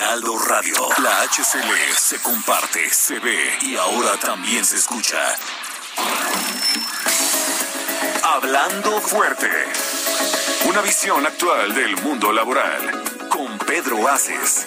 Heraldo Radio, la HCL se comparte, se ve y ahora también se escucha. Hablando fuerte. Una visión actual del mundo laboral. Con Pedro Aces.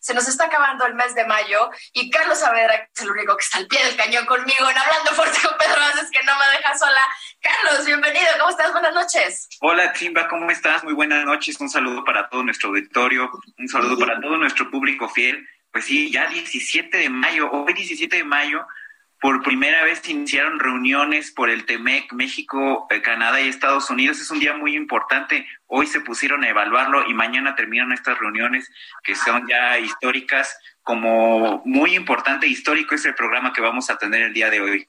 se nos está acabando el mes de mayo y Carlos Saavedra, que es el único que está al pie del cañón conmigo en Hablando Fuerte con Pedro Aces, que no me deja sola. Carlos, bienvenido, ¿cómo estás? Buenas noches. Hola, Chimba, ¿cómo estás? Muy buenas noches, un saludo para todo nuestro auditorio, un saludo para todo nuestro público fiel. Pues sí, ya 17 de mayo, hoy 17 de mayo, por primera vez iniciaron reuniones por el TEMEC, México, eh, Canadá y Estados Unidos. Es un día muy importante. Hoy se pusieron a evaluarlo y mañana terminan estas reuniones que son ya históricas. Como muy importante, histórico es el programa que vamos a tener el día de hoy.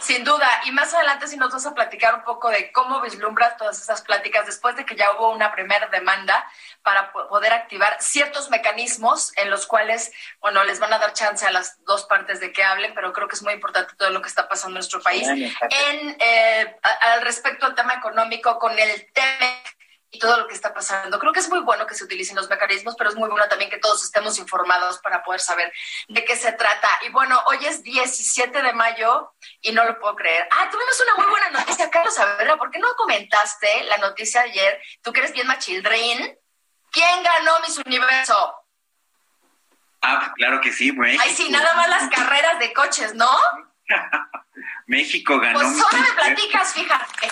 Sin duda, y más adelante si nos vas a platicar un poco de cómo vislumbras todas esas pláticas después de que ya hubo una primera demanda para poder activar ciertos mecanismos en los cuales, bueno, les van a dar chance a las dos partes de que hablen, pero creo que es muy importante todo lo que está pasando en nuestro país. En, eh, al respecto al tema económico, con el tema y todo lo que está pasando. Creo que es muy bueno que se utilicen los mecanismos, pero es muy bueno también que todos estemos informados para poder saber de qué se trata. Y bueno, hoy es 17 de mayo y no lo puedo creer. Ah, tuvimos una muy buena noticia, Carlos ver, ¿por qué no comentaste la noticia de ayer? Tú que eres bien machildrín. ¿Quién ganó Miss Universo? Ah, claro que sí, güey. Ay, sí, nada más las carreras de coches, ¿no? México ganó. Pues solo me platicas, fíjate.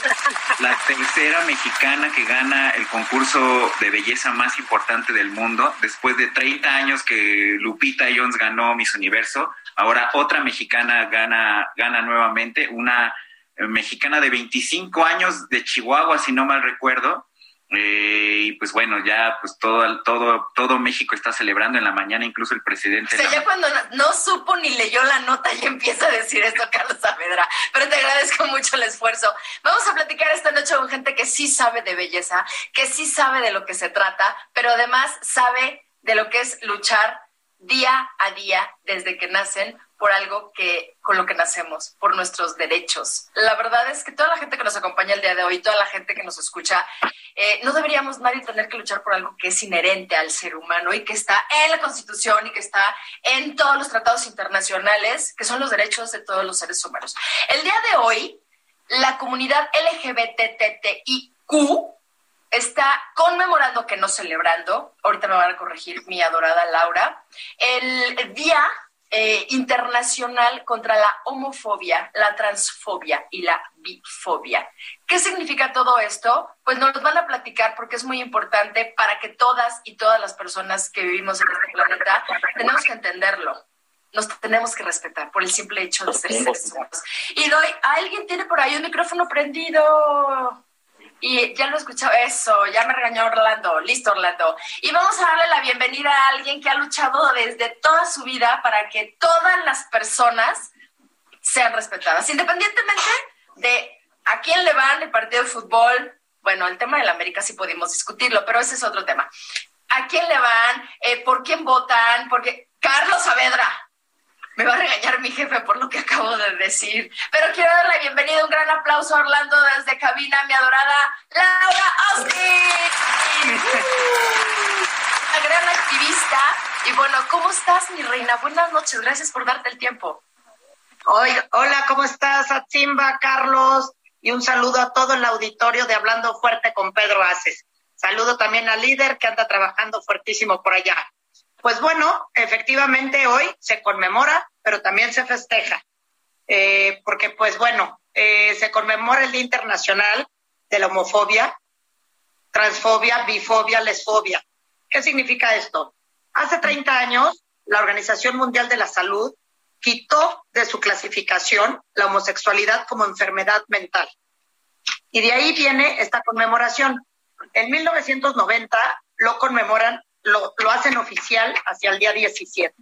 La tercera mexicana que gana el concurso de belleza más importante del mundo, después de 30 años que Lupita Jones ganó Miss Universo, ahora otra mexicana gana, gana nuevamente, una eh, mexicana de 25 años de Chihuahua, si no mal recuerdo, eh, y pues bueno, ya pues todo, todo, todo México está celebrando en la mañana, incluso el presidente. O sea, ya cuando no, supo ni leyó la nota ya empieza a decir esto Carlos Saavedra, pero te agradezco mucho el esfuerzo. Vamos a platicar esta noche con gente que sí sabe de belleza, que sí sabe de lo que se trata, pero además sabe de lo que es luchar día a día desde que nacen por algo que con lo que nacemos, por nuestros derechos. La verdad es que toda la gente que nos acompaña el día de hoy, toda la gente que nos escucha, eh, no deberíamos nadie tener que luchar por algo que es inherente al ser humano y que está en la Constitución y que está en todos los tratados internacionales, que son los derechos de todos los seres humanos. El día de hoy, la comunidad LGBTTIQ está conmemorando, que no celebrando, ahorita me van a corregir mi adorada Laura, el día eh, internacional contra la homofobia, la transfobia y la bifobia. ¿Qué significa todo esto? Pues nos lo van a platicar porque es muy importante para que todas y todas las personas que vivimos en este planeta tenemos que entenderlo. Nos tenemos que respetar por el simple hecho de ser seres humanos. Y doy, ¿alguien tiene por ahí un micrófono prendido? Y ya lo he escuchado, eso, ya me regañó Orlando, listo Orlando. Y vamos a darle la bienvenida a alguien que ha luchado desde toda su vida para que todas las personas sean respetadas, independientemente de a quién le van el partido de fútbol. Bueno, el tema de la América sí podemos discutirlo, pero ese es otro tema. ¿A quién le van? Eh, ¿Por quién votan? Porque Carlos Saavedra, me va a regañar mi jefe por lo que acabo de decir. Pero quiero darle la bienvenida, un gran aplauso a Orlando desde cabina, mi adorada Laura Austin. Una gran activista. Y bueno, ¿cómo estás, mi reina? Buenas noches, gracias por darte el tiempo. hola, ¿cómo estás, Atzimba, Carlos? Y un saludo a todo el auditorio de Hablando Fuerte con Pedro Aces. Saludo también al líder que anda trabajando fuertísimo por allá. Pues bueno, efectivamente hoy se conmemora, pero también se festeja, eh, porque pues bueno, eh, se conmemora el Día Internacional de la Homofobia, Transfobia, Bifobia, Lesfobia. ¿Qué significa esto? Hace 30 años, la Organización Mundial de la Salud quitó de su clasificación la homosexualidad como enfermedad mental. Y de ahí viene esta conmemoración. En 1990 lo conmemoran lo, hacen oficial hacia el día 17.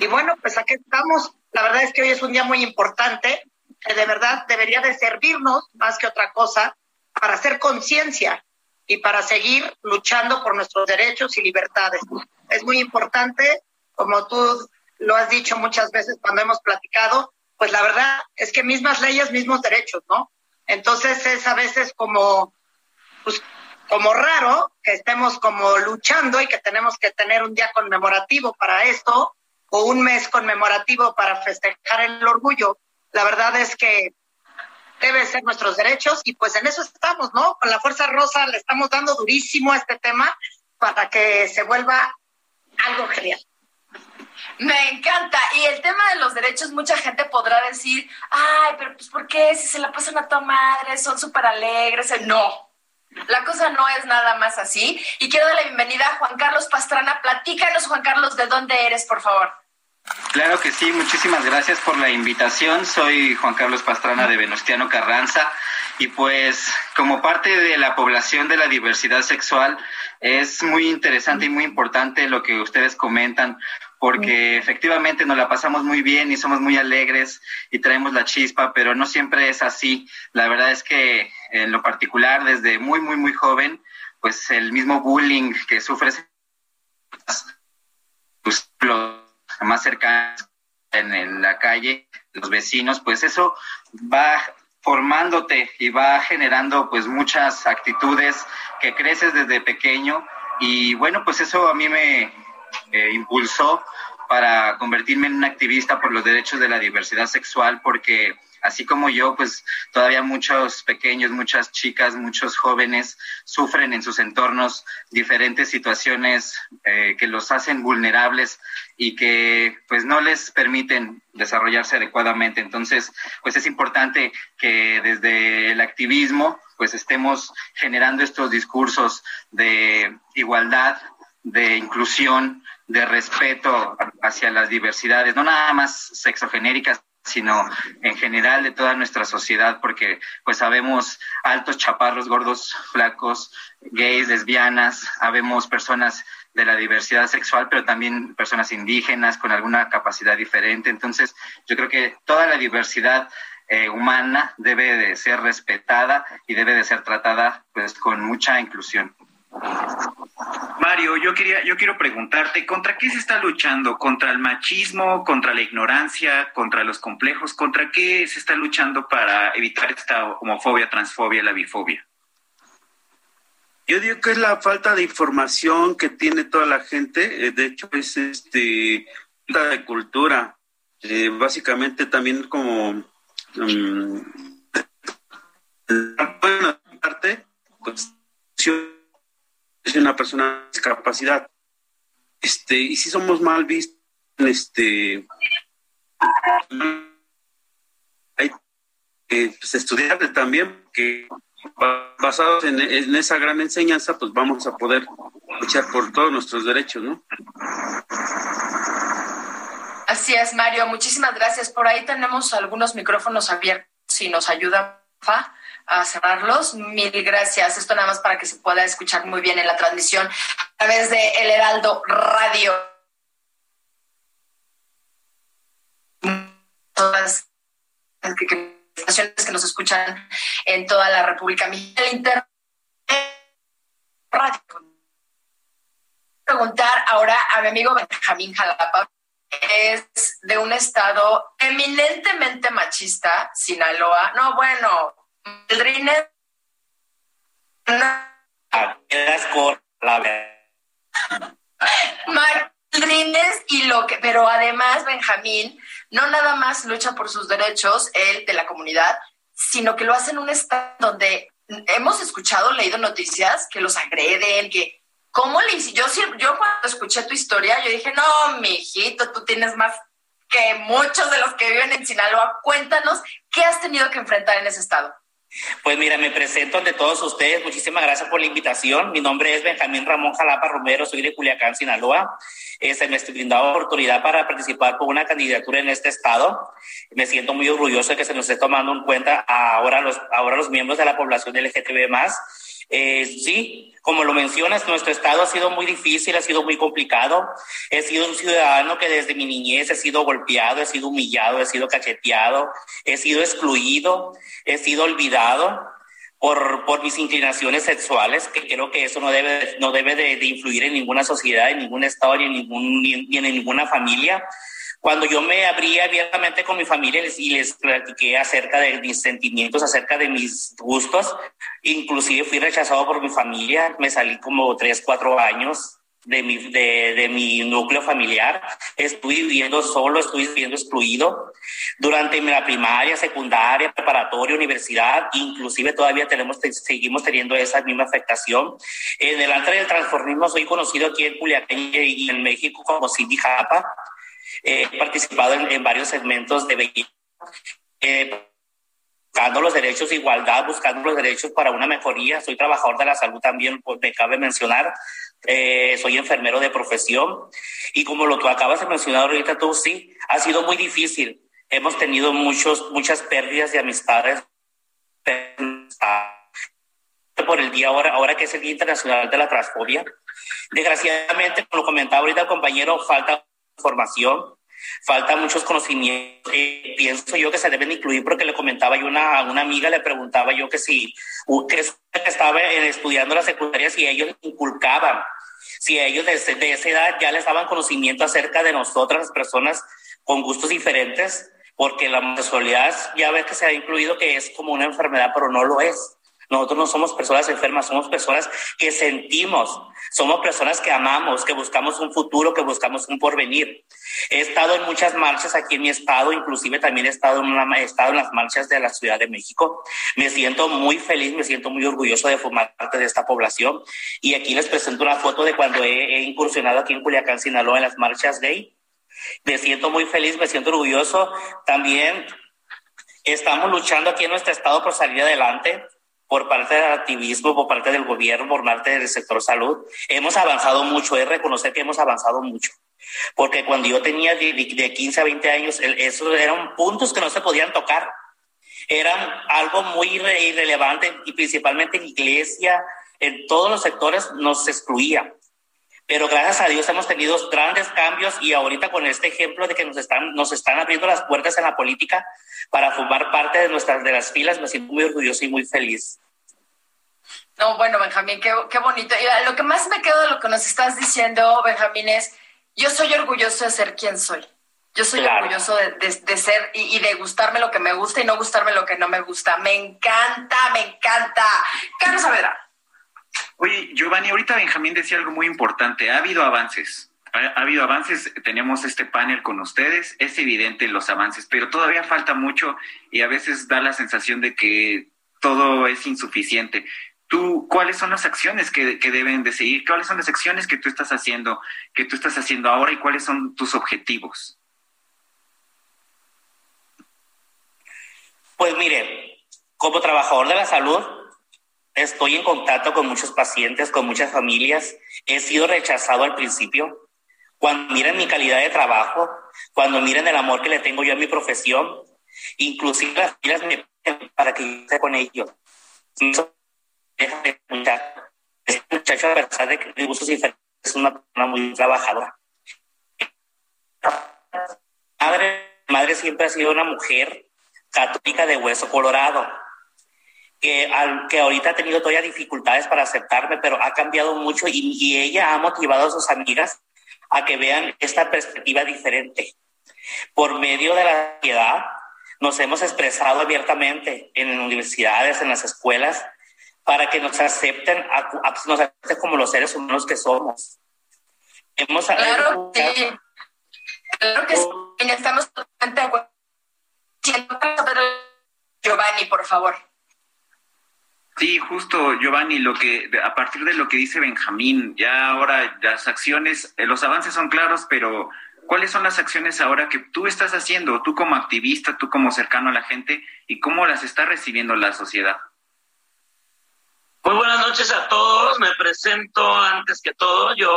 Y bueno, pues aquí estamos. La verdad es que hoy es un día muy importante, que de verdad debería de servirnos más que otra cosa para hacer conciencia y para seguir luchando por nuestros derechos y libertades. Es muy importante, como tú lo has dicho muchas veces cuando hemos platicado, pues la verdad es que mismas leyes, mismos derechos, ¿no? Entonces es a veces como, pues, como raro que estemos como luchando y que tenemos que tener un día conmemorativo para esto o un mes conmemorativo para festejar el orgullo. La verdad es que debe ser nuestros derechos y pues en eso estamos, ¿no? Con la Fuerza Rosa le estamos dando durísimo a este tema para que se vuelva algo genial. Me encanta. Y el tema de los derechos, mucha gente podrá decir, ay, pero pues ¿por qué? Si se la pasan a tu madre, son súper alegres. No, la cosa no es nada más así. Y quiero dar la bienvenida a Juan Carlos Pastrana. Platícanos, Juan Carlos, de dónde eres, por favor. Claro que sí, muchísimas gracias por la invitación. Soy Juan Carlos Pastrana de Venustiano Carranza y pues como parte de la población de la diversidad sexual es muy interesante y muy importante lo que ustedes comentan porque efectivamente nos la pasamos muy bien y somos muy alegres y traemos la chispa, pero no siempre es así. La verdad es que en lo particular, desde muy, muy, muy joven, pues el mismo bullying que sufres pues, los más cercanos en la calle, los vecinos, pues eso va formándote y va generando pues muchas actitudes que creces desde pequeño. Y bueno, pues eso a mí me eh, impulsó para convertirme en un activista por los derechos de la diversidad sexual, porque así como yo, pues todavía muchos pequeños, muchas chicas, muchos jóvenes sufren en sus entornos diferentes situaciones eh, que los hacen vulnerables y que pues no les permiten desarrollarse adecuadamente. Entonces, pues es importante que desde el activismo pues estemos generando estos discursos de igualdad, de inclusión, de respeto hacia las diversidades, no nada más sexogenéricas, sino en general de toda nuestra sociedad, porque pues sabemos altos, chaparros, gordos, flacos, gays, lesbianas, habemos personas de la diversidad sexual, pero también personas indígenas con alguna capacidad diferente. Entonces, yo creo que toda la diversidad eh, humana debe de ser respetada y debe de ser tratada pues con mucha inclusión. Mario, yo quería, yo quiero preguntarte, ¿contra qué se está luchando? ¿Contra el machismo, contra la ignorancia, contra los complejos? ¿Contra qué se está luchando para evitar esta homofobia, transfobia, la bifobia? Yo digo que es la falta de información que tiene toda la gente. Eh, de hecho, es este falta de cultura. Eh, básicamente también como buena parte, pues, es una persona con discapacidad. Este, y si somos mal vistos, este, hay eh, pues, también que basados en, en, esa gran enseñanza, pues vamos a poder luchar por todos nuestros derechos, ¿no? Así es, Mario. Muchísimas gracias. Por ahí tenemos algunos micrófonos abiertos. Si nos ayuda a cerrarlos, mil gracias. Esto nada más para que se pueda escuchar muy bien en la transmisión a través de El Heraldo Radio. Todas las estaciones que nos escuchan en toda la República Mexicana. Internet Radio. Preguntar ahora a mi amigo Benjamín Jalapa es de un estado eminentemente machista, Sinaloa. No, bueno, Maldrines. Maldrines y lo que, pero además Benjamín no nada más lucha por sus derechos, él de la comunidad, sino que lo hace en un estado donde hemos escuchado, leído noticias que los agreden, que ¿Cómo le hice? Yo, yo cuando escuché tu historia, yo dije, no, mi hijito, tú tienes más que muchos de los que viven en Sinaloa. Cuéntanos, ¿qué has tenido que enfrentar en ese estado? Pues mira, me presento ante todos ustedes. Muchísimas gracias por la invitación. Mi nombre es Benjamín Ramón Jalapa Romero, soy de Culiacán, Sinaloa. se me estoy brindando oportunidad para participar por una candidatura en este estado. Me siento muy orgulloso de que se nos esté tomando en cuenta ahora los, ahora los miembros de la población LGTB más eh, sí, como lo mencionas, nuestro estado ha sido muy difícil, ha sido muy complicado. He sido un ciudadano que desde mi niñez he sido golpeado, he sido humillado, he sido cacheteado, he sido excluido, he sido olvidado por, por mis inclinaciones sexuales, que creo que eso no debe, no debe de, de influir en ninguna sociedad, en ningún estado, ni en, ningún, ni en ninguna familia. Cuando yo me abrí abiertamente con mi familia y les platiqué acerca de mis sentimientos, acerca de mis gustos, inclusive fui rechazado por mi familia, me salí como tres, cuatro años de mi, de, de mi núcleo familiar, estuve viviendo solo, estuve viviendo excluido durante la primaria, secundaria, preparatoria, universidad, inclusive todavía tenemos, seguimos teniendo esa misma afectación. En el altar del transformismo soy conocido aquí en Culiacán y en México como Cindy Japa he participado en, varios segmentos de belleza, eh, buscando los derechos de igualdad, buscando los derechos para una mejoría. Soy trabajador de la salud también, pues me cabe mencionar. Eh, soy enfermero de profesión y como lo que acabas de mencionar ahorita tú, sí, ha sido muy difícil. Hemos tenido muchos, muchas pérdidas de amistades por el día ahora, ahora que es el Día Internacional de la Transfobia. Desgraciadamente, como lo comentaba ahorita el compañero, falta formación, falta muchos conocimientos. Pienso yo que se deben incluir porque le comentaba yo una, a una amiga, le preguntaba yo que si que estaba estudiando la secundaria, si ellos inculcaban, si ellos desde de esa edad ya les daban conocimiento acerca de nosotras, las personas con gustos diferentes, porque la homosexualidad ya ves que se ha incluido que es como una enfermedad, pero no lo es. Nosotros no somos personas enfermas, somos personas que sentimos, somos personas que amamos, que buscamos un futuro, que buscamos un porvenir. He estado en muchas marchas aquí en mi estado, inclusive también he estado en, una, he estado en las marchas de la Ciudad de México. Me siento muy feliz, me siento muy orgulloso de formar parte de esta población. Y aquí les presento una foto de cuando he, he incursionado aquí en Culiacán, Sinaloa, en las marchas gay. Me siento muy feliz, me siento orgulloso. También estamos luchando aquí en nuestro estado por salir adelante por parte del activismo, por parte del gobierno, por parte del sector salud. Hemos avanzado mucho, es reconocer que hemos avanzado mucho. Porque cuando yo tenía de, de 15 a 20 años, esos eran puntos que no se podían tocar. Eran algo muy irrelevante y principalmente en iglesia, en todos los sectores nos excluía. Pero gracias a Dios hemos tenido grandes cambios y ahorita con este ejemplo de que nos están, nos están abriendo las puertas en la política para formar parte de nuestras de las filas, me siento muy orgulloso y muy feliz. No, bueno, Benjamín, qué, qué bonito. Y lo que más me quedo de lo que nos estás diciendo, Benjamín, es yo soy orgulloso de ser quien soy. Yo soy orgulloso de, de, ser y, y, de gustarme lo que me gusta y no gustarme lo que no me gusta. Me encanta, me encanta. Carlos Saavedra. Oye, Giovanni, ahorita Benjamín decía algo muy importante. Ha habido avances. Ha, ha, habido avances, tenemos este panel con ustedes, es evidente los avances, pero todavía falta mucho y a veces da la sensación de que todo es insuficiente tú, ¿cuáles son las acciones que, que, deben de seguir? ¿Cuáles son las acciones que tú estás haciendo, que tú estás haciendo ahora y cuáles son tus objetivos? Pues mire, como trabajador de la salud, estoy en contacto con muchos pacientes, con muchas familias. He sido rechazado al principio. Cuando miren mi calidad de trabajo, cuando miren el amor que le tengo yo a mi profesión, inclusive las familias me piden para que yo esté con ellos. Este muchacho, a pesar de que gustos diferentes, es una persona muy trabajadora. Madre, madre siempre ha sido una mujer católica de hueso colorado, que, al, que ahorita ha tenido todavía dificultades para aceptarme, pero ha cambiado mucho y, y ella ha motivado a sus amigas a que vean esta perspectiva diferente. Por medio de la sociedad, nos hemos expresado abiertamente en universidades, en las escuelas, para que nos acepten, nos acepten como los seres humanos que somos. Hemos claro que Claro que sí, estamos totalmente de acuerdo. Giovanni, por favor. Sí, justo, Giovanni, lo que a partir de lo que dice Benjamín, ya ahora las acciones, eh, los avances son claros, pero ¿cuáles son las acciones ahora que tú estás haciendo, tú como activista, tú como cercano a la gente, y cómo las está recibiendo la sociedad? Muy buenas noches a todos, me presento antes que todo, yo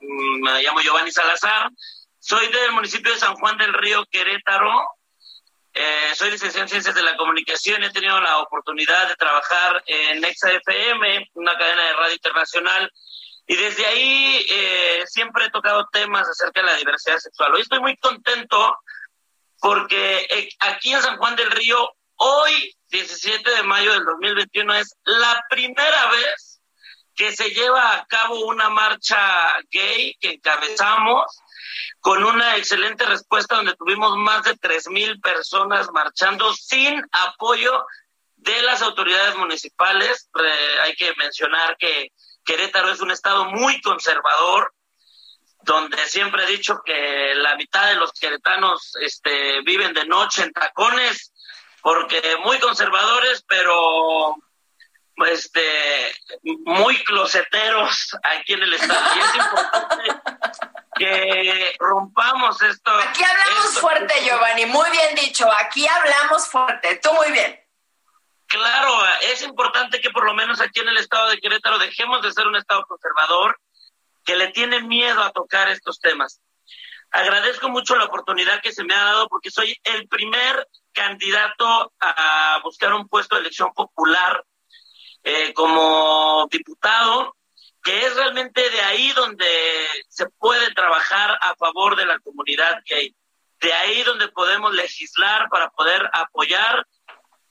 mm, me llamo Giovanni Salazar, soy del municipio de San Juan del Río, Querétaro. Eh, soy licenciado en Ciencias de la Comunicación. He tenido la oportunidad de trabajar en EXA-FM, una cadena de radio internacional. Y desde ahí eh, siempre he tocado temas acerca de la diversidad sexual. Hoy estoy muy contento porque eh, aquí en San Juan del Río, hoy, 17 de mayo del 2021, es la primera vez que se lleva a cabo una marcha gay que encabezamos con una excelente respuesta donde tuvimos más de tres mil personas marchando sin apoyo de las autoridades municipales. hay que mencionar que Querétaro es un estado muy conservador, donde siempre he dicho que la mitad de los queretanos este, viven de noche en tacones, porque muy conservadores, pero este, muy closeteros aquí en el estado. Y es importante que rompamos esto. Aquí hablamos fuerte, Giovanni, muy bien dicho, aquí hablamos fuerte, tú muy bien. Claro, es importante que por lo menos aquí en el estado de Querétaro dejemos de ser un estado conservador que le tiene miedo a tocar estos temas. Agradezco mucho la oportunidad que se me ha dado porque soy el primer candidato a buscar un puesto de elección popular eh, como diputado que es realmente de ahí donde se puede trabajar a favor de la comunidad gay, de ahí donde podemos legislar para poder apoyar.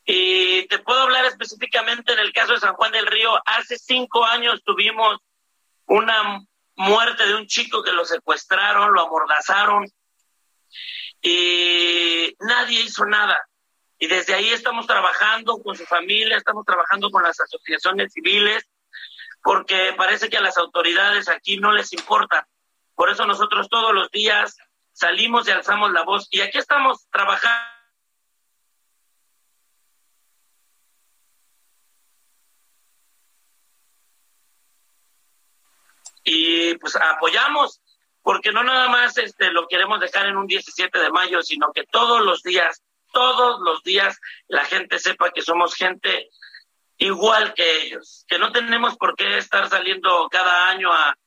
Y te puedo hablar específicamente en el caso de San Juan del Río. Hace cinco años tuvimos una muerte de un chico que lo secuestraron, lo amordazaron y nadie hizo nada. Y desde ahí estamos trabajando con su familia, estamos trabajando con las asociaciones civiles porque parece que a las autoridades aquí no les importa. Por eso nosotros todos los días salimos y alzamos la voz y aquí estamos trabajando. Y pues apoyamos, porque no nada más este, lo queremos dejar en un 17 de mayo, sino que todos los días, todos los días la gente sepa que somos gente igual que ellos, que no tenemos por qué estar saliendo cada año a,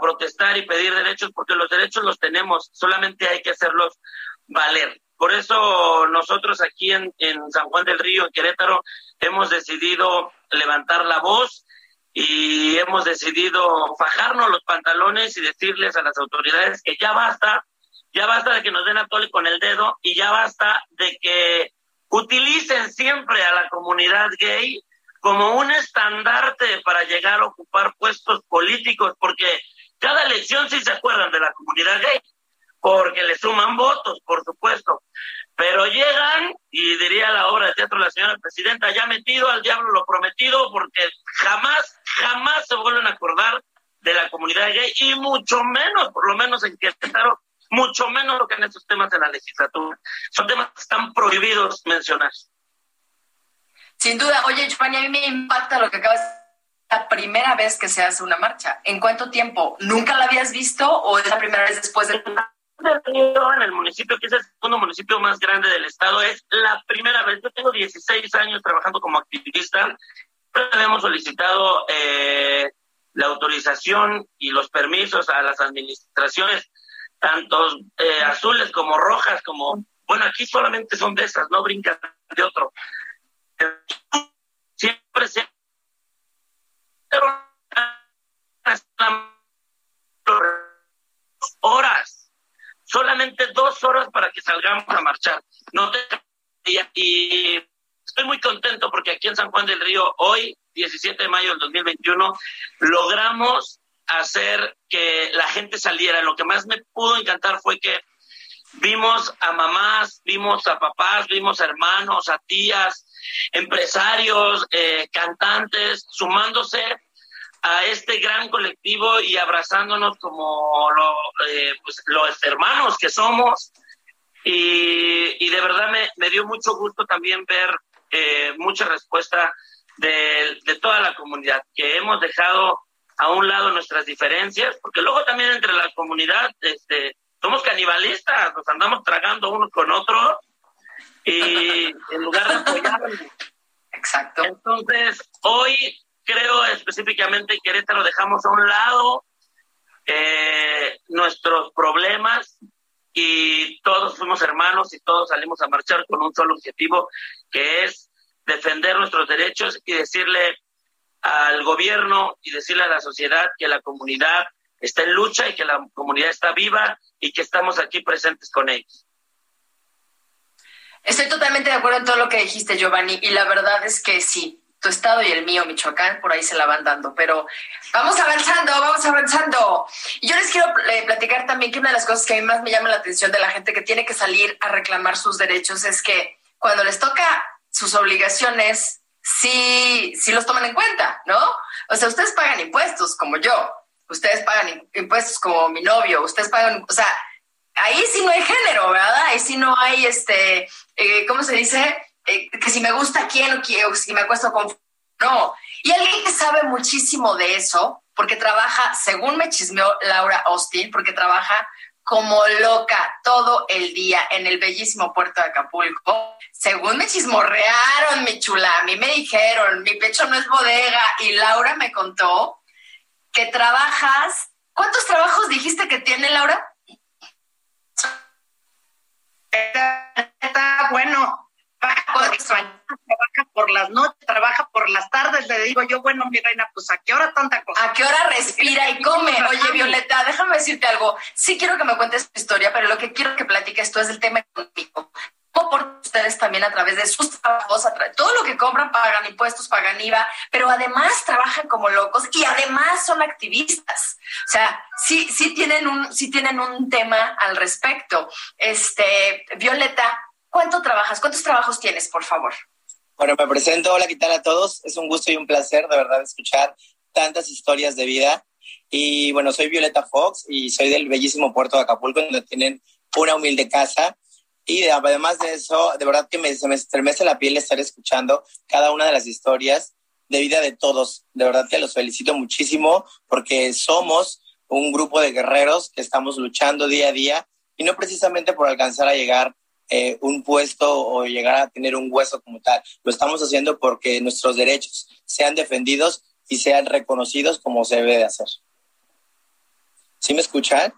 protestar y pedir derechos, porque los derechos los tenemos, solamente hay que hacerlos valer. Por eso nosotros aquí en, en San Juan del Río, en Querétaro, hemos decidido levantar la voz y hemos decidido fajarnos los pantalones y decirles a las autoridades que ya basta, ya basta de que nos den a tole con el dedo y ya basta de que utilicen siempre a la comunidad gay como un estandarte para llegar a ocupar puestos políticos, porque cada elección sí se acuerdan de la comunidad gay, porque le suman votos, por supuesto, pero llegan, y diría la obra de teatro la señora presidenta, ya metido al diablo lo prometido, porque jamás, jamás se vuelven a acordar de la comunidad gay, y mucho menos, por lo menos en Querétaro, mucho menos lo que en estos temas de la legislatura. Son temas que están prohibidos mencionar. Sin duda. Oye, Giovanni, a mí me impacta lo que acabas de decir. La primera vez que se hace una marcha. ¿En cuánto tiempo? ¿Nunca la habías visto o es la primera vez después del en el municipio que es el segundo municipio más grande del estado, es la primera vez. Yo tengo 16 años trabajando como activista. Hemos solicitado eh, la autorización y los permisos a las administraciones, tanto eh, azules como rojas, como, bueno, aquí solamente son de esas, no brincan de otro. Siempre se horas, solamente dos horas para que salgamos a marchar. No te... y estoy muy contento porque aquí en San Juan del Río, hoy, 17 de mayo del 2021, logramos hacer que la gente saliera. Lo que más me pudo encantar fue que vimos a mamás, vimos a papás, vimos a hermanos, a tías, empresarios, eh, cantantes, sumándose a este gran colectivo y abrazándonos como eh, pues, los hermanos que somos. Y, de verdad me, dio mucho gusto también ver eh, mucha respuesta de, toda la comunidad, que hemos dejado a un lado nuestras diferencias, porque luego también entre la comunidad este, somos canibalistas, nos andamos tragando uno con otro y en lugar de apoyarnos. Exacto. Entonces, hoy creo específicamente que Querétaro dejamos a un lado eh, nuestros problemas y todos fuimos hermanos y todos salimos a marchar con un solo objetivo, que es defender nuestros derechos y decirle al gobierno y decirle a la sociedad que la comunidad está en lucha y que la comunidad está viva y que estamos aquí presentes con ellos. Estoy totalmente de acuerdo en todo lo que dijiste, Giovanni, y la verdad es que sí, tu estado y el mío, Michoacán, por ahí se la van dando. Pero vamos avanzando, vamos avanzando. Y yo les quiero eh, platicar también que una de las cosas que a mí más me llama la atención de la gente que tiene que salir a reclamar sus derechos es que cuando les toca sus obligaciones, sí, sí los toman en cuenta, ¿no? O sea, ustedes pagan impuestos como yo, ustedes pagan impuestos como mi novio, ustedes pagan, o sea, ahí sí no hay género, ¿verdad? Ahí sí no hay, este, eh, ¿cómo se dice? Eh, que si me gusta quién o, si me acuesto con... No. Y alguien que sabe muchísimo de eso, porque trabaja, según me chismeó Laura Austin, porque trabaja como loca todo el día en el bellísimo puerto de Acapulco. Según me chismorrearon, mi chula, a mí me dijeron, mi pecho no es bodega, y Laura me contó que trabajas. ¿Cuántos trabajos dijiste que tiene Laura? Está bueno, trabaja por las noches, trabaja por las tardes, le digo yo, bueno, mi reina, pues a qué hora tanta cosa. ¿A qué hora respira y come? Oye, Violeta, déjame decirte algo. Sí quiero que me cuentes tu historia, pero lo que quiero que platiques tú es el tema económico. ¿Cómo por ustedes también a través de sus trabajos, todo lo que compran pagan impuestos, pagan IVA, pero además trabajan como locos y además son activistas. O sea, sí, sí tienen un, sí tienen un tema al respecto. Este, Violeta, ¿Cuánto trabajas? ¿Cuántos trabajos tienes, por favor? Bueno, me presento. Hola, ¿qué tal a todos? Es un gusto y un placer, de verdad, escuchar tantas historias de vida. Y bueno, soy Violeta Fox y soy del bellísimo puerto de Acapulco, donde tienen una humilde casa. Y además de eso, de verdad que me, se me estremece la piel estar escuchando cada una de las historias de vida de todos. De verdad que los felicito muchísimo porque somos un grupo de guerreros que estamos luchando día a día y no precisamente por alcanzar a llegar eh, un puesto o llegar a tener un hueso como tal. Lo estamos haciendo porque nuestros derechos sean defendidos y sean reconocidos como se debe de hacer. ¿Sí me escuchan?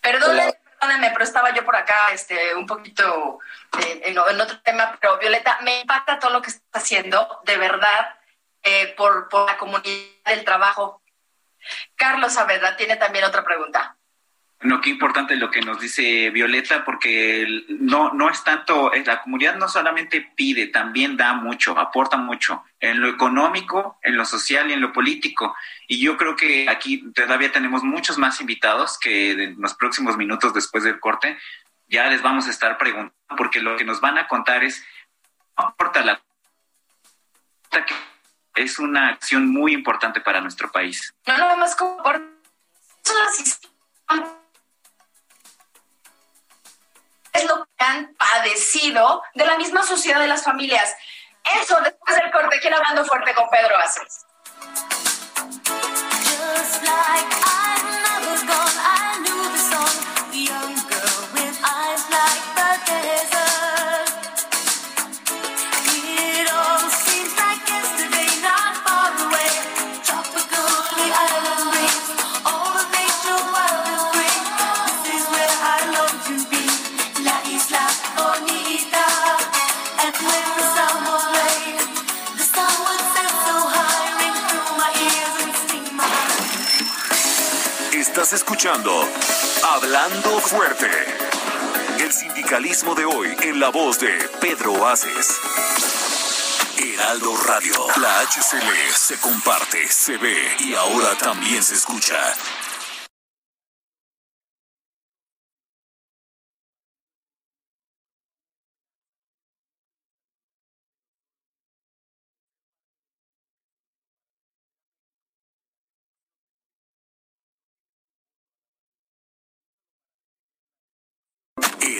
Perdónenme, perdónenme, pero estaba yo por acá este, un poquito eh, en, otro tema, pero Violeta, me impacta todo lo que está haciendo, de verdad, eh, por, por la comunidad del trabajo. Carlos Saavedra tiene también otra pregunta. No, qué importante lo que nos dice Violeta, porque no, no es tanto, eh, la comunidad no solamente pide, también da mucho, aporta mucho, en lo económico, en lo social y en lo político. Y yo creo que aquí todavía tenemos muchos más invitados que en los próximos minutos después del corte ya les vamos a estar preguntando, porque lo que nos van a contar es, no aporta la es una acción muy importante para nuestro país. No, no, más como por lo que han padecido de la misma sociedad de las familias. Eso después del corte, ¿quién hablando fuerte con Pedro Aces? Escuchando Hablando Fuerte. El sindicalismo de hoy en la voz de Pedro Aces. Heraldo Radio. La HCL se comparte, se ve y ahora también se escucha.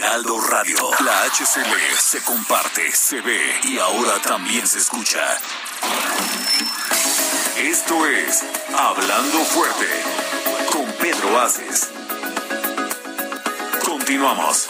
Heraldo Radio. La HCL se comparte, se ve y ahora también se escucha. Esto es Hablando Fuerte con Pedro Aces. Continuamos.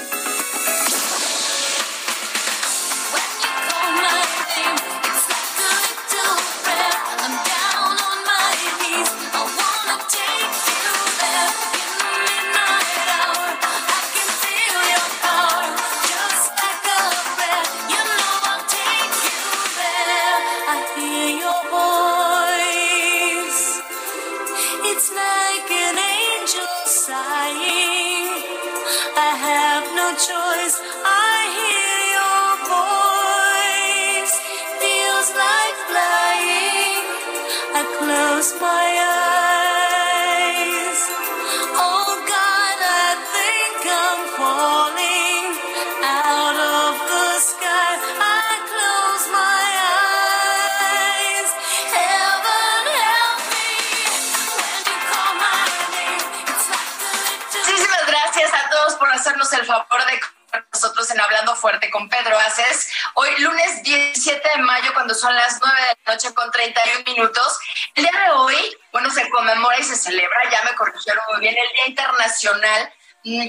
Fuerte con Pedro Aces. Hoy, lunes 17 de mayo, cuando son las 9 de la noche con 31 minutos. El día de hoy, bueno, se conmemora y se celebra, ya me corrigieron muy bien, el Día Internacional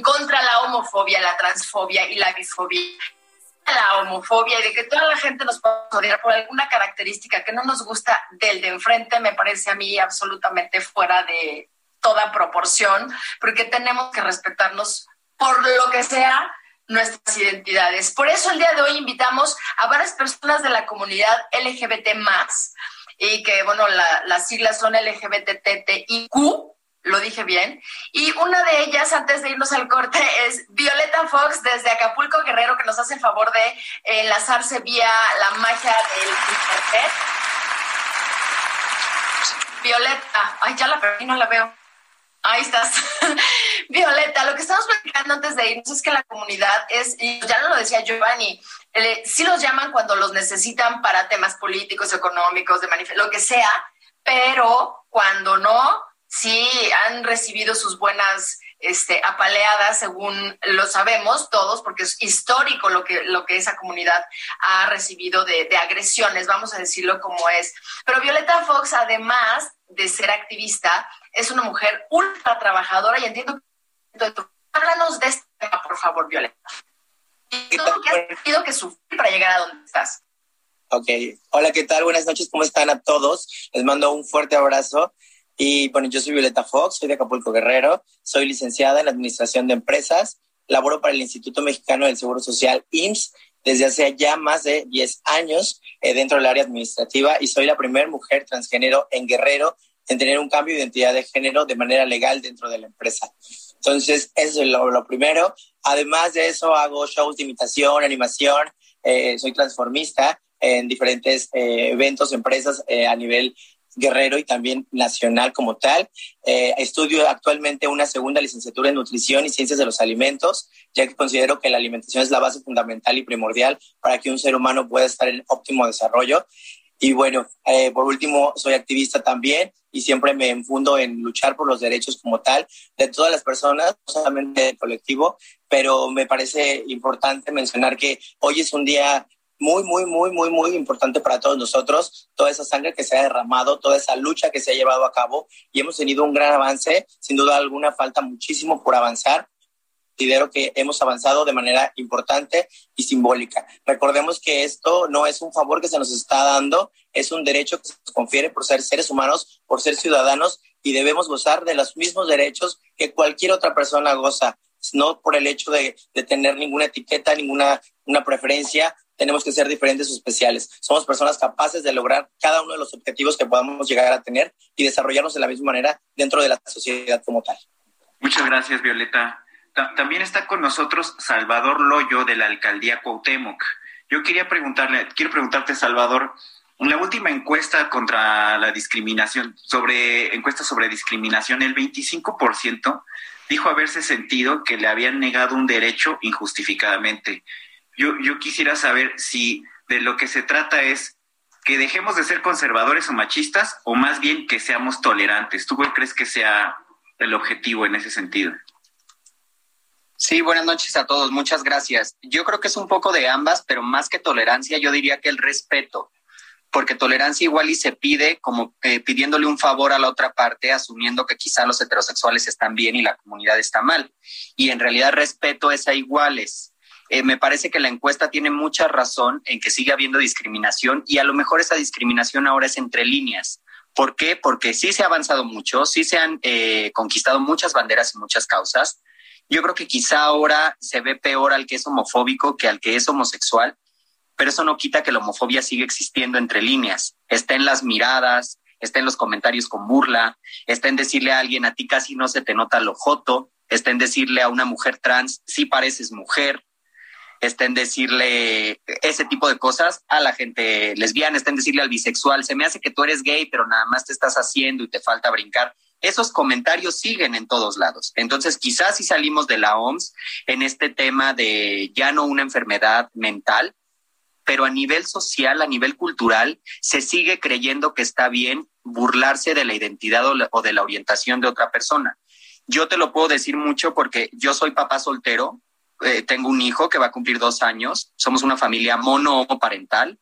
contra la homofobia, la transfobia y la bifobia la homofobia y de que toda la gente nos pueda odiar por alguna característica que no nos gusta del de enfrente, me parece a mí absolutamente fuera de toda proporción, porque tenemos que respetarnos por lo que sea nuestras identidades. Por eso el día de hoy invitamos a varias personas de la comunidad LGBT y que, bueno, las siglas son LGBTTIQ, lo dije bien. Y una de ellas, antes de irnos al corte, es Violeta Fox desde Acapulco Guerrero, que nos hace el favor de enlazarse vía la magia del Internet. Violeta, ay, ya la perdí, no la veo. Ahí estás. Violeta, lo que estamos platicando antes de irnos es que la comunidad es, y ya lo decía Giovanni, sí los llaman cuando los necesitan para temas políticos, económicos, de lo que sea, pero cuando no, sí han recibido sus buenas este, apaleadas, según lo sabemos todos, porque es histórico lo que, lo que esa comunidad ha recibido de, de agresiones, vamos a decirlo como es. Pero Violeta Fox, además de ser activista, es una mujer ultra trabajadora y entiendo que háblanos de este tema, por favor, Violeta. Y todo lo que has tenido que sufrir para llegar a donde estás. Ok, hola, ¿qué tal? Buenas noches, ¿cómo están a todos? Les mando un fuerte abrazo. Y bueno, yo soy Violeta Fox, soy de Acapulco Guerrero, soy licenciada en Administración de Empresas, laboro para el Instituto Mexicano del Seguro Social, IMSS, desde hace ya más de 10 años eh, dentro del área administrativa y soy la primera mujer transgénero en Guerrero en tener un cambio de identidad de género de manera legal dentro de la empresa. Entonces, eso es lo, primero. Además de eso, hago shows de imitación, animación, eh, soy transformista en diferentes eh, eventos, empresas eh, a nivel guerrero y también nacional como tal. estudio actualmente una segunda licenciatura en nutrición y ciencias de los alimentos, ya que considero que la alimentación es la base fundamental y primordial para que un ser humano pueda estar en óptimo desarrollo. Y bueno, eh, por último, soy activista también y siempre me enfundo en luchar por los derechos como tal de todas las personas, no solamente del colectivo, pero me parece importante mencionar que hoy es un día muy, muy, muy, muy, muy importante para todos nosotros, toda esa sangre que se ha derramado, toda esa lucha que se ha llevado a cabo y hemos tenido un gran avance, sin duda alguna falta muchísimo por avanzar. Considero que hemos avanzado de manera importante y simbólica. Recordemos que esto no es un favor que se nos está dando, es un derecho que se nos confiere por ser seres humanos, por ser ciudadanos y debemos gozar de los mismos derechos que cualquier otra persona goza no por el hecho de, de, tener ninguna etiqueta, ninguna una preferencia, tenemos que ser diferentes o especiales. Somos personas capaces de lograr cada uno de los objetivos que podamos llegar a tener y desarrollarnos de la misma manera dentro de la sociedad como tal. Muchas gracias, Violeta. También está con nosotros Salvador Loyo de la alcaldía Cuauhtémoc. Yo quería preguntarle, quiero preguntarte, Salvador, en la última encuesta contra la discriminación, sobre encuesta sobre discriminación, el 25% dijo haberse sentido que le habían negado un derecho injustificadamente. Yo, yo quisiera saber si de lo que se trata es que dejemos de ser conservadores o machistas o más bien que seamos tolerantes. ¿Tú crees que sea el objetivo en ese sentido? Sí, buenas noches a todos, muchas gracias. Yo creo que es un poco de ambas, pero más que tolerancia, yo diría que el respeto, porque tolerancia igual y se pide como eh, pidiéndole un favor a la otra parte, asumiendo que quizá los heterosexuales están bien y la comunidad está mal. Y en realidad respeto es a iguales. Eh, me parece que la encuesta tiene mucha razón en que sigue habiendo discriminación y a lo mejor esa discriminación ahora es entre líneas. ¿Por qué? Porque sí se ha avanzado mucho, sí se han eh, conquistado muchas banderas y muchas causas. Yo creo que quizá ahora se ve peor al que es homofóbico que al que es homosexual, pero eso no quita que la homofobia sigue existiendo entre líneas. Está en las miradas, está en los comentarios con burla, está en decirle a alguien, a ti casi no se te nota lo joto, está en decirle a una mujer trans, sí pareces mujer, está en decirle ese tipo de cosas a la gente lesbiana, está en decirle al bisexual, se me hace que tú eres gay, pero nada más te estás haciendo y te falta brincar. Esos comentarios siguen en todos lados. Entonces, quizás si salimos de la OMS en este tema de ya no una enfermedad mental, pero a nivel social, a nivel cultural, se sigue creyendo que está bien burlarse de la identidad o de la orientación de otra persona. Yo te lo puedo decir mucho porque yo soy papá soltero, eh, tengo un hijo que va a cumplir dos años, somos una familia mono parental,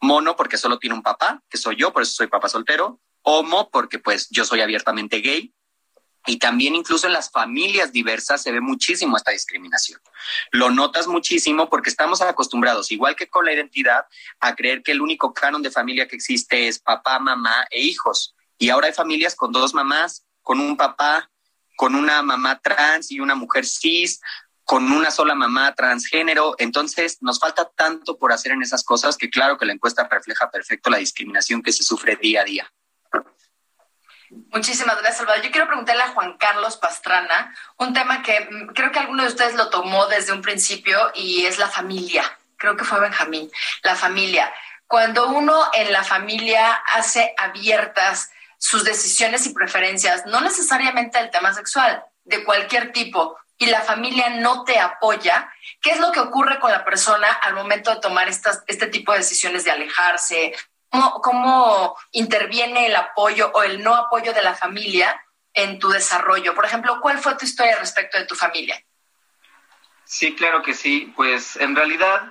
mono porque solo tiene un papá, que soy yo, por eso soy papá soltero, homo porque pues yo soy abiertamente gay, y también incluso en las familias diversas se ve muchísimo esta discriminación. Lo notas muchísimo porque estamos acostumbrados, igual que con la identidad, a creer que el único canon de familia que existe es papá, mamá e hijos. Y ahora hay familias con dos mamás, con un papá, con una mamá trans y una mujer cis, con una sola mamá transgénero. Entonces, nos falta tanto por hacer en esas cosas que claro que la encuesta refleja perfecto la discriminación que se sufre día a día. Muchísimas gracias, Salvador. Yo quiero preguntarle a Juan Carlos Pastrana un tema que mm, creo que alguno de ustedes lo tomó desde un principio y es la familia. Creo que fue Benjamín, la familia. Cuando uno en la familia hace abiertas sus decisiones y preferencias, no necesariamente el tema sexual, de cualquier tipo, y la familia no te apoya, ¿qué es lo que ocurre con la persona al momento de tomar estas, este tipo de decisiones de alejarse? ¿Cómo, ¿Cómo interviene el apoyo o el no apoyo de la familia en tu desarrollo? Por ejemplo, ¿cuál fue tu historia respecto de tu familia? Sí, claro que sí. Pues en realidad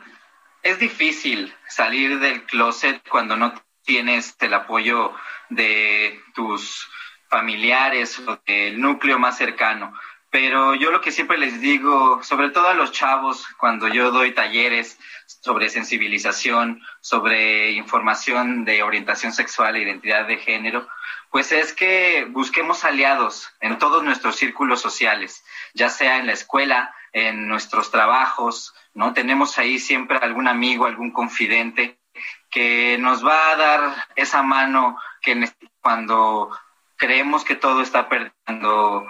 es difícil salir del closet cuando no tienes el apoyo de tus familiares o del núcleo más cercano. Pero yo lo que siempre les digo, sobre todo a los chavos, cuando yo doy talleres sobre sensibilización, sobre información de orientación sexual e identidad de género, pues es que busquemos aliados en todos nuestros círculos sociales, ya sea en la escuela, en nuestros trabajos, ¿no? Tenemos ahí siempre algún amigo, algún confidente que nos va a dar esa mano que cuando creemos que todo está perdiendo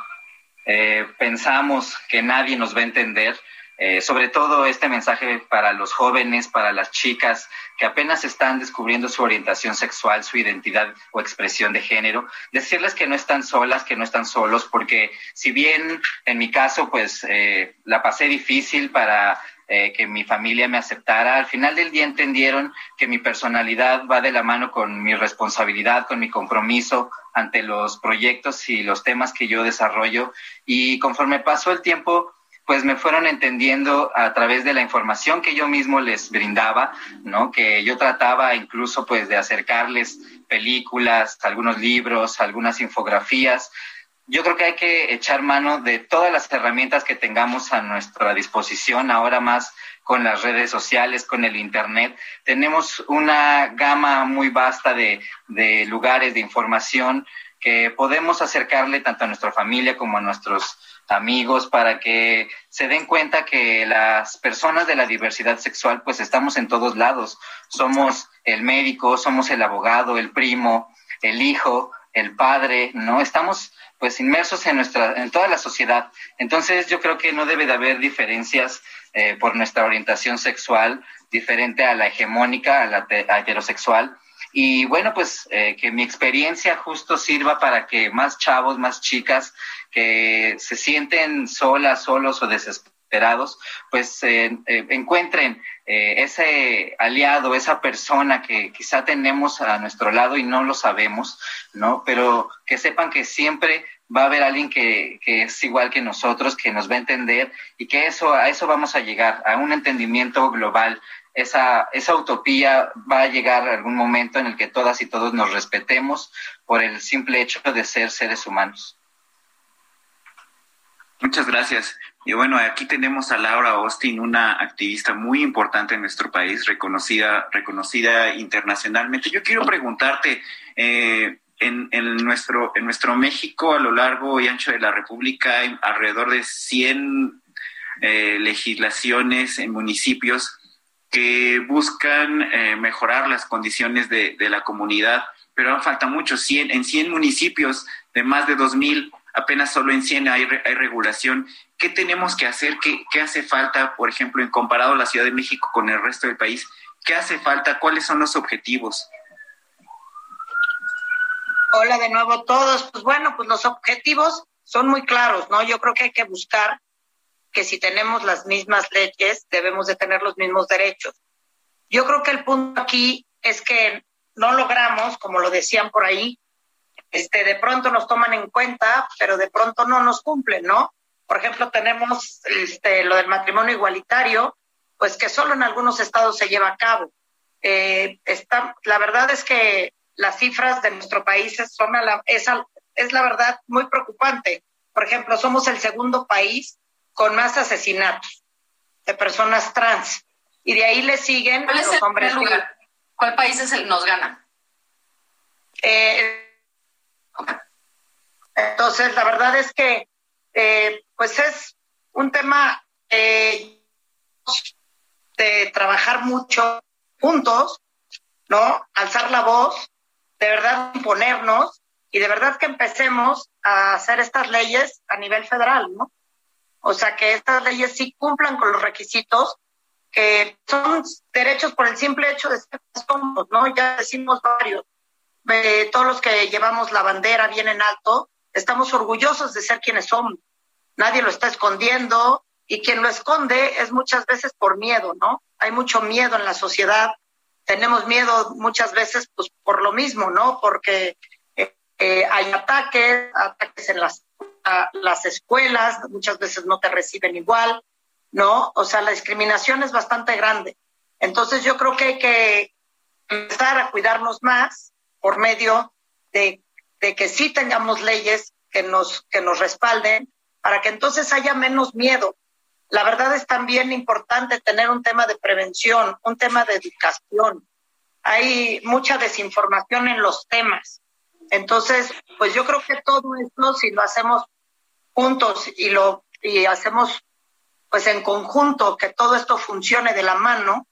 eh, pensamos que nadie nos va a entender. Eh, sobre todo este mensaje para los jóvenes, para las chicas que apenas están descubriendo su orientación sexual, su identidad o expresión de género, decirles que no están solas, que no están solos, porque si bien en mi caso pues eh, la pasé difícil para que mi familia me aceptara. Al final del día entendieron que mi personalidad va de la mano con mi responsabilidad, con mi compromiso ante los proyectos y los temas que yo desarrollo. Y conforme pasó el tiempo, pues me fueron entendiendo a través de la información que yo mismo les brindaba, ¿no? Que yo trataba incluso pues de acercarles películas, algunos libros, algunas infografías. Yo creo que hay que echar mano de todas las herramientas que tengamos a nuestra disposición, ahora más con las redes sociales, con el Internet. Tenemos una gama muy vasta de, de lugares de información que podemos acercarle tanto a nuestra familia como a nuestros amigos, para que se den cuenta que las personas de la diversidad sexual, pues estamos en todos lados. Somos el médico, somos el abogado, el primo, el hijo, el padre, ¿no? Estamos pues inmersos en nuestra, en toda la sociedad. Entonces yo creo que no debe de haber diferencias eh, por nuestra orientación sexual diferente a la hegemónica, a la heterosexual. Y bueno, pues eh, que mi experiencia justo sirva para que más chavos, más chicas que se sienten solas, solos o desesperados, pues eh, eh, encuentren ese aliado, esa persona que quizá tenemos a nuestro lado y no lo sabemos, ¿no? Pero que sepan que siempre va a haber alguien que, que, es igual que nosotros, que nos va a entender y que eso, a eso vamos a llegar, a un entendimiento global esa, esa utopía va a llegar algún momento en el que todas y todos nos respetemos por el simple hecho de ser seres humanos. Muchas gracias. Y bueno, aquí tenemos a Laura Austin, una activista muy importante en nuestro país, reconocida, reconocida internacionalmente. Yo quiero preguntarte, eh, en, en, nuestro, en nuestro México, a lo largo y ancho de la República, hay alrededor de 100 eh, legislaciones en municipios que buscan eh, mejorar las condiciones de, la comunidad, pero falta mucho. 100, en 100 municipios de más de 2.000, apenas solo en 100 hay, hay regulación. ¿Qué tenemos que hacer? ¿Qué, ¿Qué, hace falta, por ejemplo, en comparado la Ciudad de México con el resto del país? ¿Qué hace falta? ¿Cuáles son los objetivos? Hola de nuevo todos. Pues bueno, pues los objetivos son muy claros, ¿no? Yo creo que hay que buscar que si tenemos las mismas leyes, debemos de tener los mismos derechos. Yo creo que el punto aquí es que no logramos, como lo decían por ahí, este, de pronto nos toman en cuenta, pero de pronto no nos cumplen, ¿no? Por ejemplo, tenemos este, lo del matrimonio igualitario, pues que solo en algunos estados se lleva a cabo. Eh, está, la verdad es que las cifras de nuestro país son la, es, es la verdad muy preocupante. Por ejemplo, somos el segundo país con más asesinatos de personas trans. Y de ahí le siguen los hombres. Lugar? ¿Cuál país es el nos gana? Eh, entonces, la verdad es que, eh, pues es un tema eh, de trabajar mucho juntos, ¿no? Alzar la voz, de verdad imponernos y de verdad que empecemos a hacer estas leyes a nivel federal, ¿no? O sea, que estas leyes sí cumplan con los requisitos, que son derechos por el simple hecho de ser somos, ¿no? Ya decimos varios. todos los que llevamos la bandera bien en alto, estamos orgullosos de ser quienes somos. Nadie lo está escondiendo y quien lo esconde es muchas veces por miedo, ¿no? Hay mucho miedo en la sociedad. Tenemos miedo muchas veces pues por lo mismo, ¿no? Porque eh, eh, hay ataques, ataques en las las escuelas, muchas veces no te reciben igual, ¿no? O sea, la discriminación es bastante grande. Entonces yo creo que hay que empezar a cuidarnos más por medio de, de que sí tengamos leyes que nos, que nos respalden para que entonces haya menos miedo. La verdad es también importante tener un tema de prevención, un tema de educación. Hay mucha desinformación en los temas. Entonces, pues yo creo que todo esto, si lo hacemos juntos y lo y hacemos pues en conjunto que todo esto funcione de la mano,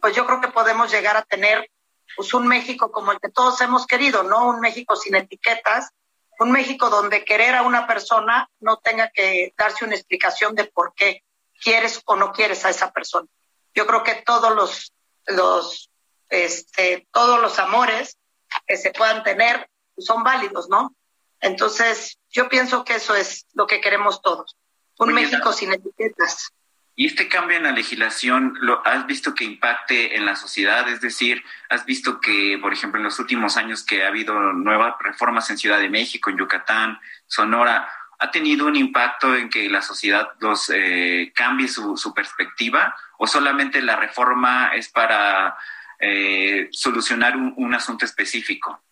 pues yo creo que podemos llegar a tener pues un México como el que todos hemos querido, ¿no? Un México sin etiquetas, un México donde querer a una persona no tenga que darse una explicación de por qué quieres o no quieres a esa persona. Yo creo que todos los los este todos los amores que se puedan tener son válidos, ¿no? Entonces, yo pienso que eso es lo que queremos todos, un México sin etiquetas. ¿Y este cambio en la legislación lo has visto que impacte en la sociedad? Es decir, ¿has visto que, por ejemplo, en los últimos años que ha habido nuevas reformas en Ciudad de México, en Yucatán, Sonora, ha tenido un impacto en que la sociedad los eh, cambie su, su, perspectiva o solamente la reforma es para eh, solucionar un, un, asunto específico?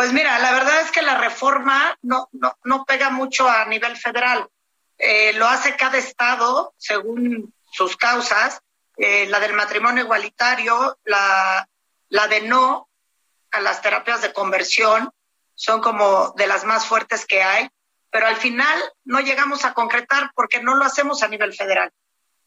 Pues mira, la verdad es que la reforma no, no, no pega mucho a nivel federal. Eh, lo hace cada estado según sus causas. Eh, la del matrimonio igualitario, la, la de no a las terapias de conversión, son como de las más fuertes que hay pero al final no llegamos a concretar porque no lo hacemos a nivel federal.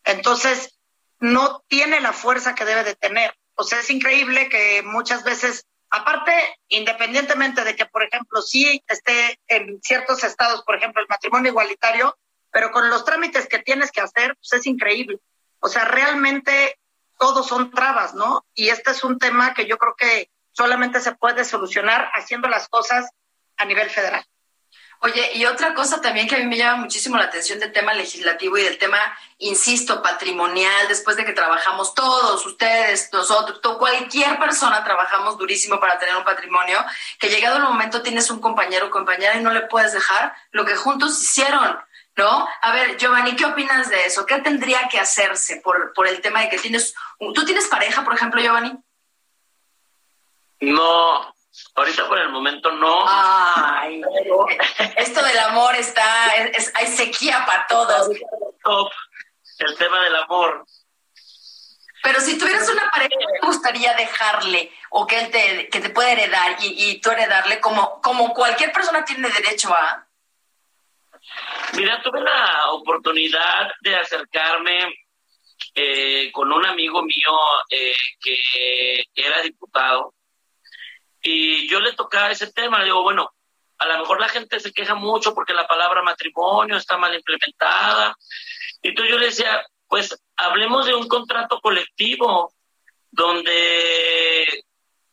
Entonces, no tiene la fuerza que debe de tener. O sea, es increíble que muchas veces, aparte, independientemente de que, por ejemplo, sí esté en ciertos estados, por ejemplo, el matrimonio igualitario, pero con los trámites que tienes que hacer, pues es increíble. O sea, realmente todos son trabas, ¿no? Y este es un tema que yo creo que solamente se puede solucionar haciendo las cosas a nivel federal. Oye, y otra cosa también que a mí me llama muchísimo la atención del tema legislativo y del tema, insisto, patrimonial, después de que trabajamos todos, ustedes, nosotros, cualquier persona trabajamos durísimo para tener un patrimonio, que llegado el momento tienes un compañero o compañera y no le puedes dejar lo que juntos hicieron. ¿No? A ver, Giovanni, ¿qué opinas de eso? ¿Qué tendría que hacerse por, por el tema de que tienes... ¿Tú tienes pareja, por ejemplo, Giovanni? No, Ahorita por el momento no. Ay, esto del amor está, hay sequía para todos. el tema del amor. Pero si tuvieras una pareja, ¿te gustaría dejarle o que él te, que te pueda heredar y, y tú heredarle como, como cualquier persona tiene derecho a? Mira, tuve la oportunidad de acercarme eh, con un amigo mío eh, que era diputado y yo le tocaba ese tema, le digo, bueno, a lo mejor la gente se queja mucho porque la palabra matrimonio está mal implementada. Y entonces yo le decía, pues hablemos de un contrato colectivo donde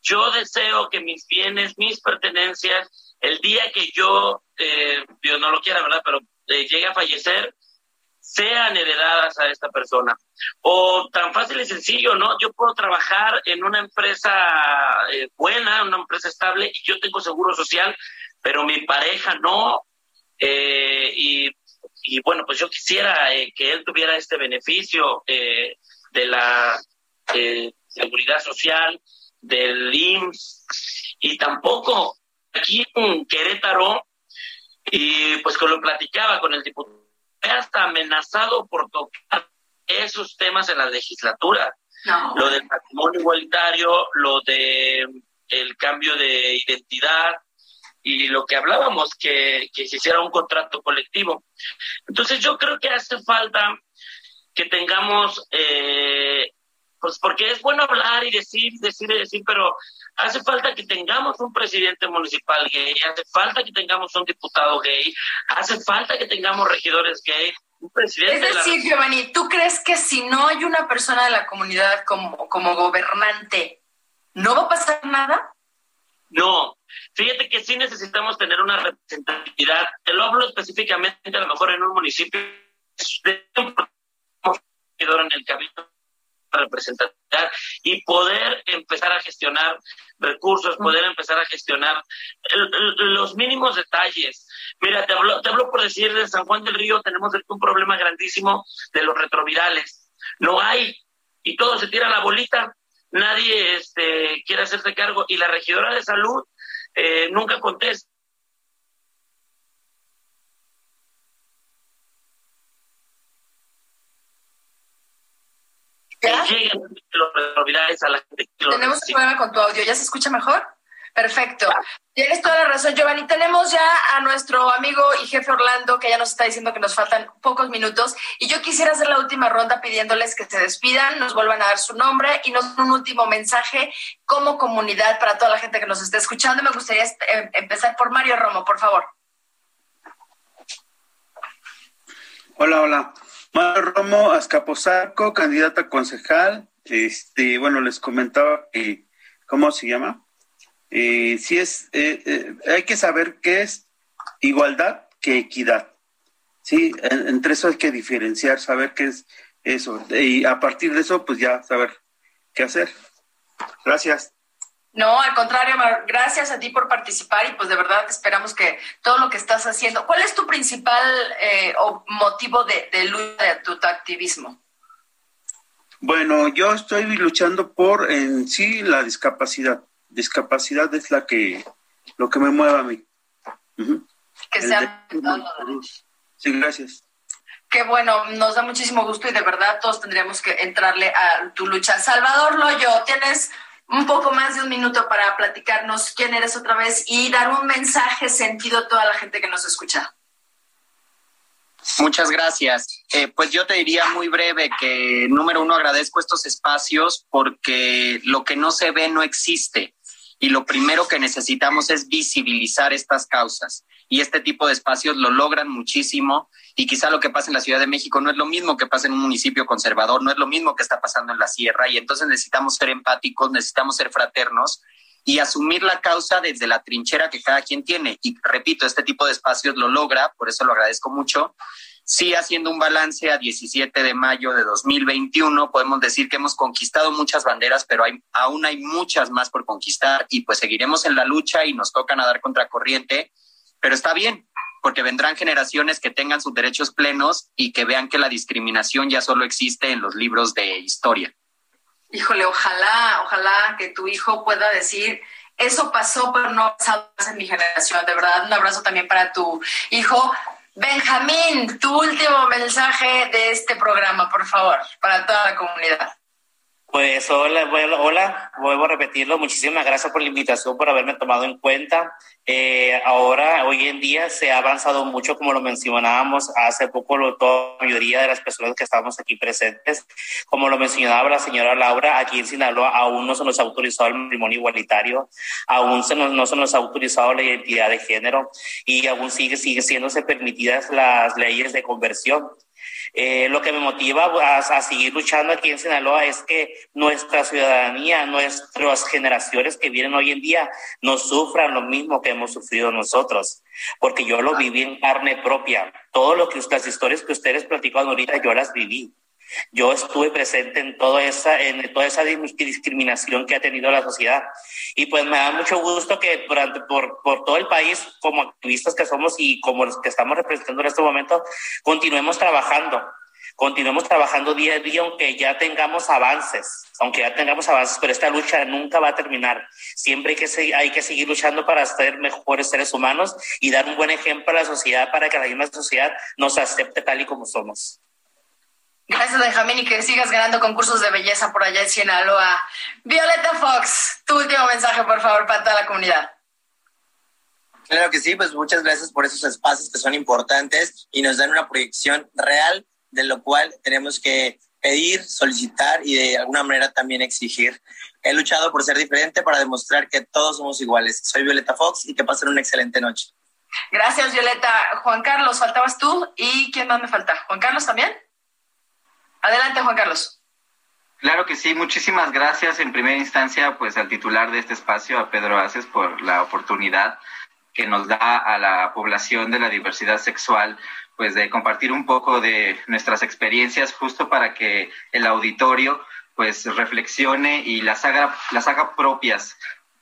yo deseo que mis bienes, mis pertenencias, el día que yo, eh, no lo quiera, ¿verdad? Pero eh, llegue a fallecer, sean heredadas a esta persona. O tan fácil y sencillo, ¿no? Yo puedo trabajar en una empresa eh, buena, una empresa estable, y yo tengo seguro social, pero mi pareja no. Eh, y, y, bueno, pues yo quisiera eh, que él tuviera este beneficio de la seguridad social, del IMSS, y tampoco aquí en Querétaro, y pues que lo platicaba con el diputado hasta amenazado por tocar esos temas en la legislatura. Lo del patrimonio igualitario, lo de el cambio de identidad y lo que hablábamos, que, que se hiciera un contrato colectivo. Entonces yo creo que hace falta que tengamos, eh, pues porque es bueno hablar y decir, decir y decir, pero hace falta que tengamos un presidente municipal gay, hace falta que tengamos un diputado gay, hace falta que tengamos regidores gay, un presidente. Es decir, Giovanni, ¿tú crees que si no hay una persona de la comunidad como, como gobernante, no va a pasar nada? No, fíjate que sí necesitamos tener una representatividad. Te lo hablo específicamente, a lo mejor en un municipio, de un en el cabildo representar y poder empezar a gestionar recursos, poder empezar a gestionar los mínimos detalles. Mira, te hablo, te hablo por decir, de San Juan del Río tenemos un problema grandísimo de los retrovirales. No hay, y todo se tira la bolita, nadie este, quiere hacerse cargo, y la regidora de salud eh, nunca contesta Tenemos un problema con tu audio, ¿ya se escucha mejor? Perfecto. Tienes toda la razón, Giovanni. Tenemos ya a nuestro amigo y jefe Orlando, que ya nos está diciendo que nos faltan pocos minutos. Y yo quisiera hacer la última ronda pidiéndoles que se despidan, nos vuelvan a dar su nombre y nos un último mensaje como comunidad para toda la gente que nos está escuchando. Me gustaría em, empezar por Mario Romo, por favor. Hola, hola. Mario Romo Azcapotzalco, candidata a concejal. Este, bueno, les comentaba que, ¿cómo se llama? Eh, si es, eh, eh, hay que saber qué es igualdad que equidad. Sí, entre eso hay que diferenciar, saber qué es eso. Y a partir de eso, pues ya saber qué hacer. Gracias. No, al contrario, gracias a ti por participar y pues de verdad esperamos que todo lo que estás haciendo. ¿Cuál es tu principal eh, motivo de, de lucha de tu activismo? Bueno, yo estoy luchando por en sí la discapacidad. Discapacidad es la que lo que me mueve a mí. Que sea. Sí, gracias. Qué bueno, nos da muchísimo gusto y de verdad todos tendríamos que entrarle a tu lucha. Salvador Loyo, tienes un poco más de un minuto para platicarnos quién eres otra vez y dar un mensaje sentido a toda la gente que nos escucha. Muchas gracias. Eh, pues yo te diría muy breve que, número uno, agradezco estos espacios porque lo que no se ve no existe y lo primero que necesitamos es visibilizar estas causas. Y este tipo de espacios lo logran muchísimo y quizá lo que pasa en la Ciudad de México no es lo mismo que pasa en un municipio conservador, no es lo mismo que está pasando en la sierra y entonces necesitamos ser empáticos, necesitamos ser fraternos y asumir la causa desde la trinchera que cada quien tiene. Y repito, este tipo de espacios lo logra, por eso lo agradezco mucho. Sí, haciendo un balance a 17 de mayo de 2021, podemos decir que hemos conquistado muchas banderas, pero hay, aún hay muchas más por conquistar y pues seguiremos en la lucha y nos toca nadar contracorriente, pero está bien, porque vendrán generaciones que tengan sus derechos plenos y que vean que la discriminación ya solo existe en los libros de historia. Híjole, ojalá, ojalá que tu hijo pueda decir, eso pasó, pero no ha pasado en mi generación. De verdad, un abrazo también para tu hijo. Benjamín, tu último mensaje de este programa, por favor, para toda la comunidad. Pues hola, hola, vuelvo a repetirlo. Muchísimas gracias por la invitación, por haberme tomado en cuenta. Eh, ahora, hoy en día, se ha avanzado mucho, como lo mencionábamos hace poco, lo, toda la mayoría de las personas que estamos aquí presentes. Como lo mencionaba la señora Laura, aquí en Sinaloa aún no se nos ha autorizado el matrimonio igualitario, aún se nos, no se nos ha autorizado la identidad de género y aún sigue, sigue siéndose permitidas las leyes de conversión. Eh, lo que me motiva a, seguir luchando aquí en Sinaloa es que nuestra ciudadanía, nuestras generaciones que vienen hoy en día, no sufran lo mismo que hemos sufrido nosotros, porque yo lo viví en carne propia. Todo lo que las historias que ustedes platican ahorita, yo las viví. Yo estuve presente en, toda esa, en toda esa discriminación que ha tenido la sociedad. Y pues me da mucho gusto que durante, por, por todo el país, como activistas que somos y como los que estamos representando en este momento, continuemos trabajando. Continuemos trabajando día a día, aunque ya tengamos avances, aunque ya tengamos avances, pero esta lucha nunca va a terminar. Siempre hay que, hay que seguir luchando para ser mejores seres humanos y dar un buen ejemplo a la sociedad para que la misma sociedad nos acepte tal y como somos. Gracias, Benjamín, y que sigas ganando concursos de belleza por allá en Sinaloa. Violeta Fox, tu último mensaje, por favor, para toda la comunidad. Claro que sí, pues muchas gracias por esos espacios que son importantes y nos dan una proyección real de lo cual tenemos que pedir, solicitar y de alguna manera también exigir. He luchado por ser diferente para demostrar que todos somos iguales. Soy Violeta Fox y que pasen una excelente noche. Gracias, Violeta. Juan Carlos, faltabas tú. ¿Y quién más me falta? ¿Juan Carlos también? Adelante, Juan Carlos. Claro que sí, muchísimas gracias en primera instancia pues al titular de este espacio, a Pedro Aces, por la oportunidad que nos da a la población de la diversidad sexual pues de compartir un poco de nuestras experiencias justo para que el auditorio pues reflexione y las haga, las haga propias,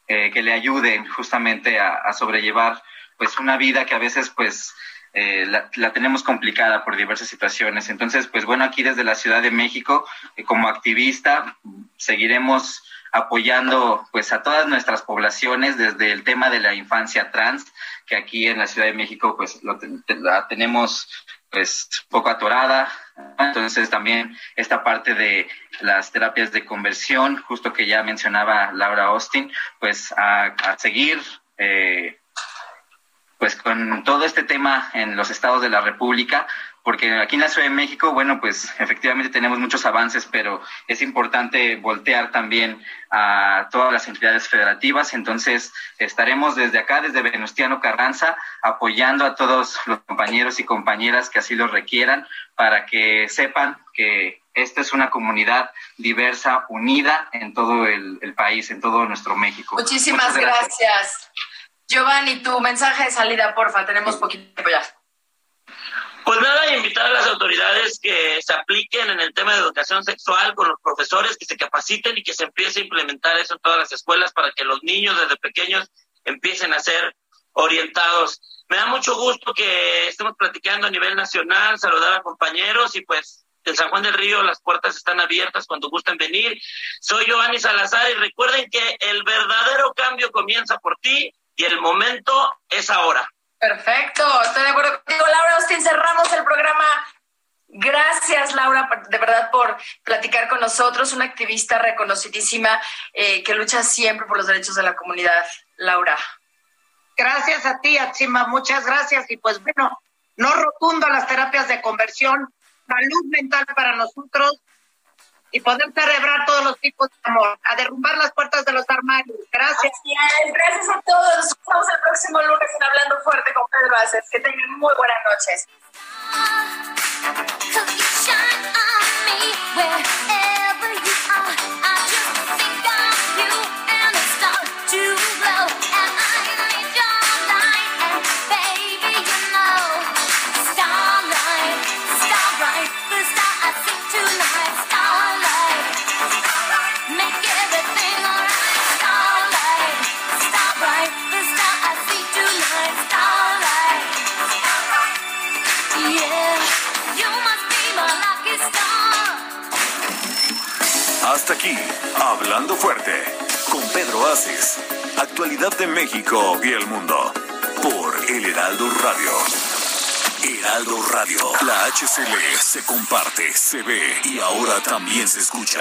eh, que le ayuden justamente a, a sobrellevar pues una vida que a veces pues eh, la, tenemos complicada por diversas situaciones. Entonces, pues bueno, aquí desde la Ciudad de México, eh, como activista, seguiremos apoyando pues a todas nuestras poblaciones desde el tema de la infancia trans, que aquí en la Ciudad de México pues lo, la tenemos pues poco atorada. Entonces también esta parte de las terapias de conversión, justo que ya mencionaba Laura Austin, pues a, seguir eh, pues con todo este tema en los estados de la República, porque aquí en la Ciudad de México, bueno, pues efectivamente tenemos muchos avances, pero es importante voltear también a todas las entidades federativas. Entonces, estaremos desde acá, desde Venustiano Carranza, apoyando a todos los compañeros y compañeras que así lo requieran, para que sepan que esta es una comunidad diversa, unida en todo el, país, en todo nuestro México. Muchísimas gracias. Giovanni, tu mensaje de salida, porfa, tenemos poquito tiempo ya. Pues nada, invitar a las autoridades que se apliquen en el tema de educación sexual con los profesores, que se capaciten y que se empiece a implementar eso en todas las escuelas para que los niños desde pequeños empiecen a ser orientados. Me da mucho gusto que estemos platicando a nivel nacional, saludar a compañeros y pues en San Juan del Río las puertas están abiertas cuando gusten venir. Soy Giovanni Salazar y recuerden que el verdadero cambio comienza por ti y el momento es ahora. Perfecto, estoy de acuerdo contigo, Laura Austin. Cerramos el programa. Gracias, Laura, de verdad, por platicar con nosotros. Una activista reconocidísima eh, que lucha siempre por los derechos de la comunidad. Laura. Gracias a ti, Atsima, muchas gracias. Y pues bueno, no rotundo las terapias de conversión, salud mental para nosotros y poder celebrar todos los tipos de amor, a derrumbar las puertas de los armarios. Gracias. Gracias a todos. Nos vemos el próximo lunes en Hablando Fuerte con Pedro Aces. Que tengan muy buenas noches. Aquí, Hablando Fuerte, con Pedro Aces. Actualidad de México y el mundo. Por El Heraldo Radio. Heraldo Radio. La HCL se comparte, se ve y ahora también se escucha.